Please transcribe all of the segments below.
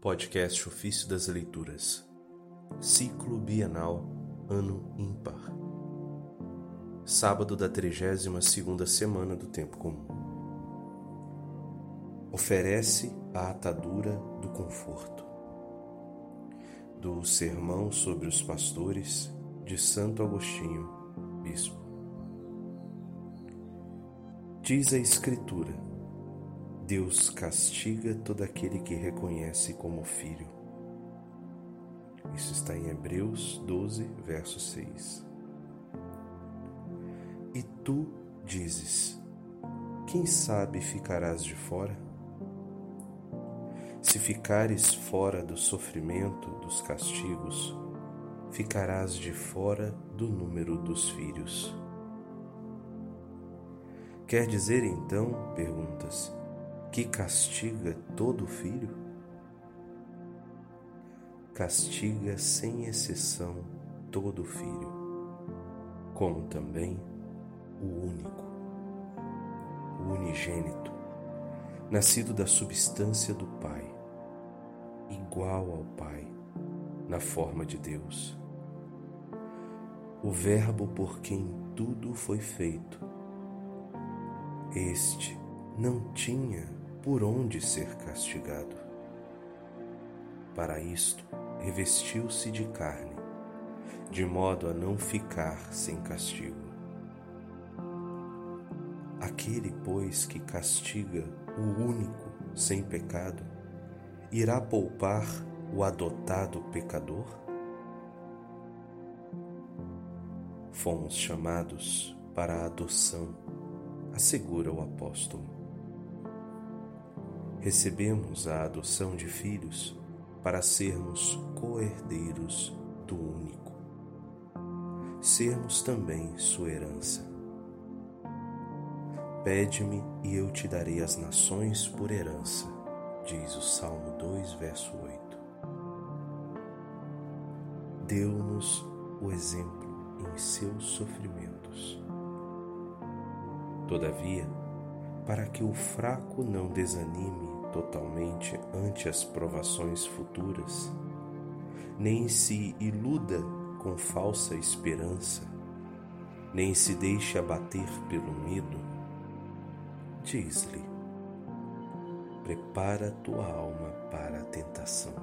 Podcast Ofício das Leituras, Ciclo Bienal, Ano Ímpar. Sábado da 32ª semana do Tempo Comum. Oferece a atadura do conforto. Do Sermão sobre os Pastores, de Santo Agostinho, Bispo. Diz a Escritura, Deus castiga todo aquele que reconhece como filho. Isso está em Hebreus 12, verso 6. E tu dizes: Quem sabe ficarás de fora? Se ficares fora do sofrimento, dos castigos, ficarás de fora do número dos filhos. Quer dizer então, perguntas, que castiga todo filho? Castiga sem exceção todo filho, como também o único, o unigênito, nascido da substância do Pai, igual ao Pai, na forma de Deus. O Verbo por quem tudo foi feito. Este não tinha por onde ser castigado. Para isto, revestiu-se de carne, de modo a não ficar sem castigo. Aquele, pois, que castiga o único sem pecado, irá poupar o adotado pecador? Fomos chamados para a adoção, assegura o apóstolo recebemos a adoção de filhos para sermos coerdeiros do único, sermos também sua herança. Pede-me e eu te darei as nações por herança, diz o Salmo 2, verso 8. Deu-nos o exemplo em seus sofrimentos. Todavia, para que o fraco não desanime totalmente ante as provações futuras, nem se iluda com falsa esperança, nem se deixe abater pelo medo, diz-lhe: prepara tua alma para a tentação.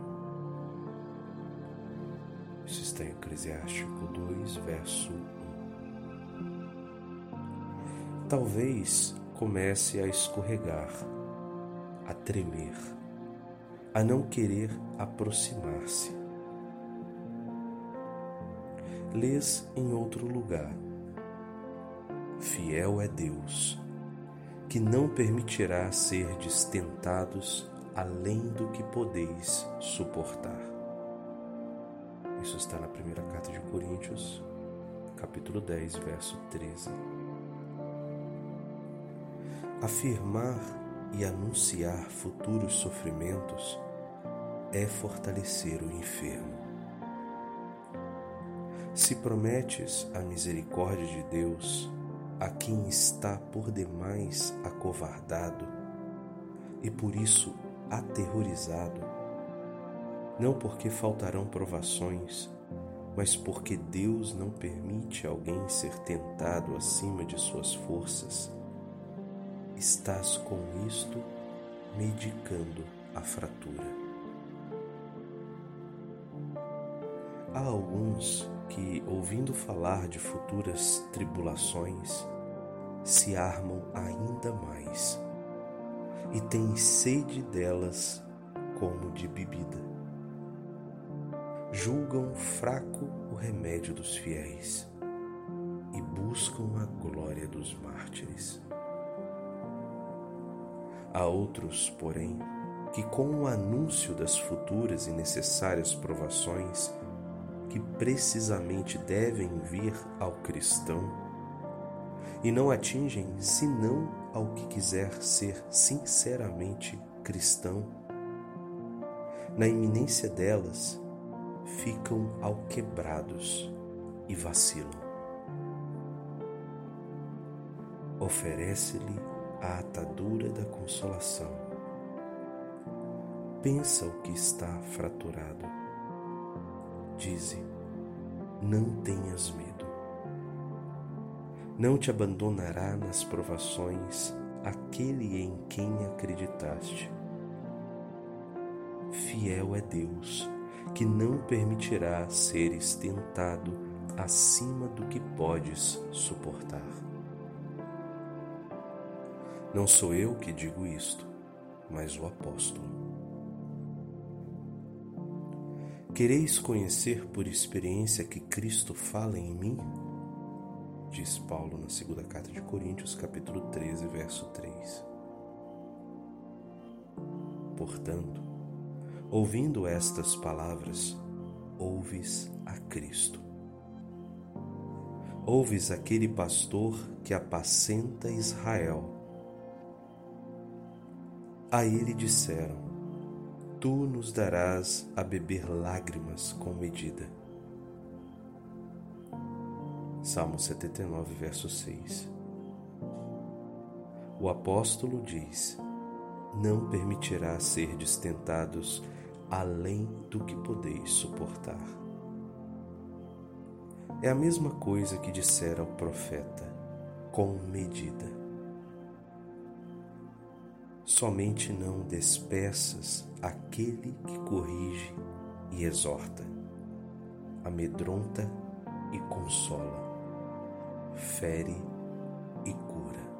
Isso está em Eclesiástico 2, verso 1. Talvez comece a escorregar, a tremer, a não querer aproximar-se. Lês em outro lugar. Fiel é Deus, que não permitirá ser tentados além do que podeis suportar. Isso está na primeira carta de Coríntios, capítulo 10, verso 13. Afirmar e anunciar futuros sofrimentos é fortalecer o enfermo. Se prometes a misericórdia de Deus a quem está por demais acovardado e por isso aterrorizado, não porque faltarão provações, mas porque Deus não permite alguém ser tentado acima de suas forças estás com isto medicando a fratura. Há alguns que, ouvindo falar de futuras tribulações, se armam ainda mais e têm sede delas como de bebida. Julgam fraco o remédio dos fiéis e buscam a glória dos mártires. Há outros, porém, que com o anúncio das futuras e necessárias provações que precisamente devem vir ao cristão e não atingem senão ao que quiser ser sinceramente cristão, na iminência delas ficam alquebrados e vacilam. Oferece-lhe a atadura da consolação. pensa o que está fraturado. Dize, não tenhas medo. Não te abandonará nas provações aquele em quem acreditaste. Fiel é Deus, que não permitirá seres tentado acima do que podes suportar. Não sou eu que digo isto, mas o apóstolo. Quereis conhecer por experiência que Cristo fala em mim? Diz Paulo na segunda carta de Coríntios, capítulo 13, verso 3. Portanto, ouvindo estas palavras, ouves a Cristo. Ouves aquele pastor que apacenta Israel a ele disseram: Tu nos darás a beber lágrimas com medida. Salmo 79, verso 6. O apóstolo diz: Não permitirá ser tentados além do que podeis suportar. É a mesma coisa que dissera o profeta, com medida. Somente não despeças aquele que corrige e exorta, amedronta e consola, fere e cura.